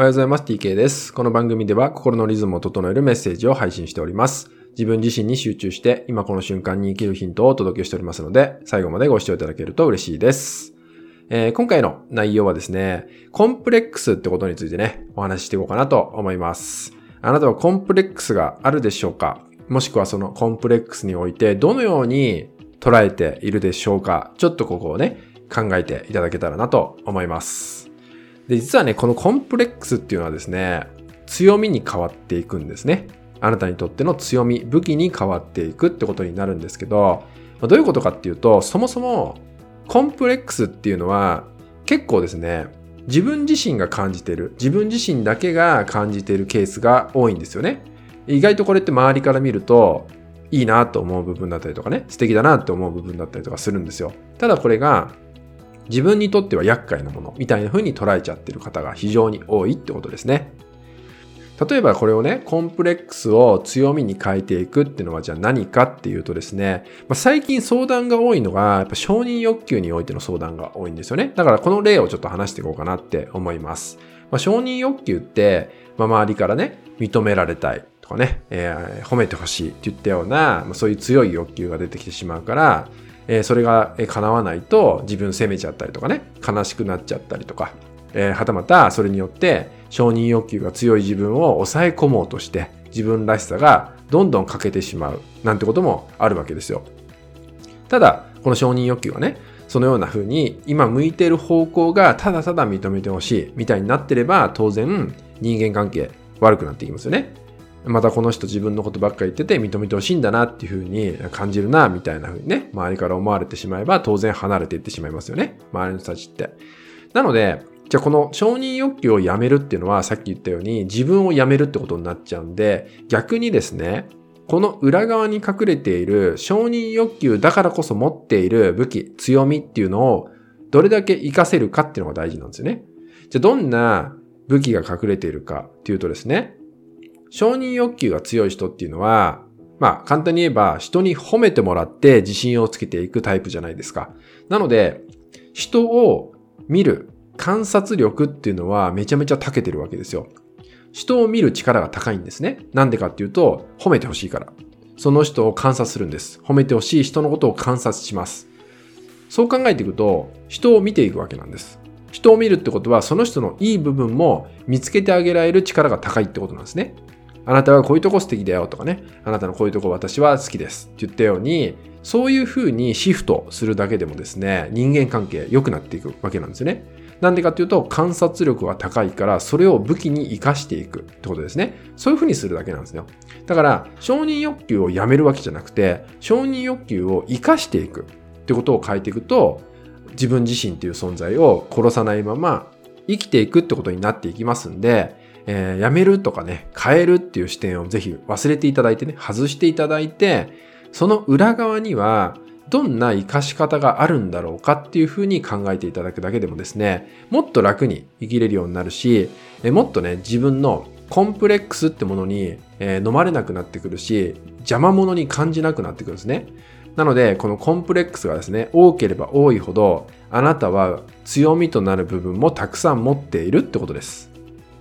おはようございます。TK です。この番組では心のリズムを整えるメッセージを配信しております。自分自身に集中して今この瞬間に生きるヒントをお届けしておりますので、最後までご視聴いただけると嬉しいです。えー、今回の内容はですね、コンプレックスってことについてね、お話ししていこうかなと思います。あなたはコンプレックスがあるでしょうか？もしくはそのコンプレックスにおいてどのように捉えているでしょうか？ちょっとここをね、考えていただけたらなと思います。で、実はね、このコンプレックスっていうのはですね、強みに変わっていくんですね。あなたにとっての強み、武器に変わっていくってことになるんですけど、どういうことかっていうと、そもそもコンプレックスっていうのは結構ですね、自分自身が感じてる、自分自身だけが感じているケースが多いんですよね。意外とこれって周りから見ると、いいなと思う部分だったりとかね、素敵だなって思う部分だったりとかするんですよ。ただこれが自分にとっては厄介なものみたいな風に捉えちゃってる方が非常に多いってことですね。例えばこれをね、コンプレックスを強みに変えていくっていうのはじゃあ何かっていうとですね、まあ、最近相談が多いのが、やっぱ承認欲求においての相談が多いんですよね。だからこの例をちょっと話していこうかなって思います。まあ、承認欲求って、まあ、周りからね、認められたいとかね、えー、褒めてほしいって言ったような、まあ、そういう強い欲求が出てきてしまうから、えそれが叶わないと自分責めちゃったりとかね、悲しくなっちゃったりとか、えはたまたそれによって承認欲求が強い自分を抑え込もうとして自分らしさがどんどん欠けてしまうなんてこともあるわけですよ。ただ、この承認欲求はね、そのような風に今向いている方向がただただ認めてほしいみたいになってれば当然人間関係悪くなっていきますよね。またこの人自分のことばっかり言ってて認めてほしいんだなっていうふうに感じるな、みたいなふうにね、周りから思われてしまえば当然離れていってしまいますよね。周りの人たちって。なので、じゃあこの承認欲求をやめるっていうのはさっき言ったように自分をやめるってことになっちゃうんで、逆にですね、この裏側に隠れている承認欲求だからこそ持っている武器、強みっていうのをどれだけ活かせるかっていうのが大事なんですよね。じゃあどんな武器が隠れているかっていうとですね、承認欲求が強い人っていうのは、まあ簡単に言えば人に褒めてもらって自信をつけていくタイプじゃないですか。なので、人を見る観察力っていうのはめちゃめちゃ長けてるわけですよ。人を見る力が高いんですね。なんでかっていうと、褒めてほしいから。その人を観察するんです。褒めてほしい人のことを観察します。そう考えていくと、人を見ていくわけなんです。人を見るってことは、その人のいい部分も見つけてあげられる力が高いってことなんですね。あなたはこういうとこ素敵だよとかね、あなたのこういうとこ私は好きですって言ったように、そういうふうにシフトするだけでもですね、人間関係良くなっていくわけなんですよね。なんでかっていうと、観察力が高いから、それを武器に活かしていくってことですね。そういうふうにするだけなんですよ。だから、承認欲求をやめるわけじゃなくて、承認欲求を活かしていくってことを変えていくと、自分自身っていう存在を殺さないまま生きていくってことになっていきますんで、えー、やめるとかね、変えるっていう視点をぜひ忘れていただいてね、外していただいて、その裏側には、どんな活かし方があるんだろうかっていうふうに考えていただくだけでもですね、もっと楽に生きれるようになるし、えもっとね、自分のコンプレックスってものに、え飲まれなくなってくるし、邪魔者に感じなくなってくるんですね。なので、このコンプレックスがですね、多ければ多いほど、あなたは強みとなる部分もたくさん持っているってことです。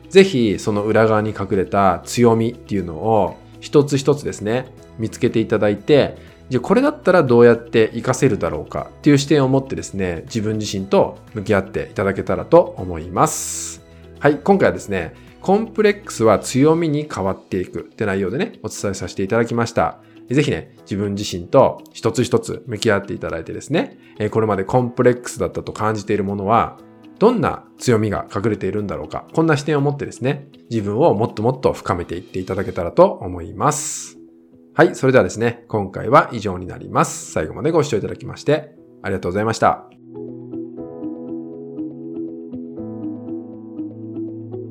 ぜひその裏側に隠れた強みっていうのを一つ一つですね、見つけていただいて、じゃあこれだったらどうやって活かせるだろうかっていう視点を持ってですね、自分自身と向き合っていただけたらと思います。はい、今回はですね、コンプレックスは強みに変わっていくって内容でね、お伝えさせていただきました。ぜひね、自分自身と一つ一つ向き合っていただいてですね、これまでコンプレックスだったと感じているものは、どんな強みが隠れているんだろうか。こんな視点を持ってですね、自分をもっともっと深めていっていただけたらと思います。はい、それではですね、今回は以上になります。最後までご視聴いただきまして、ありがとうございました。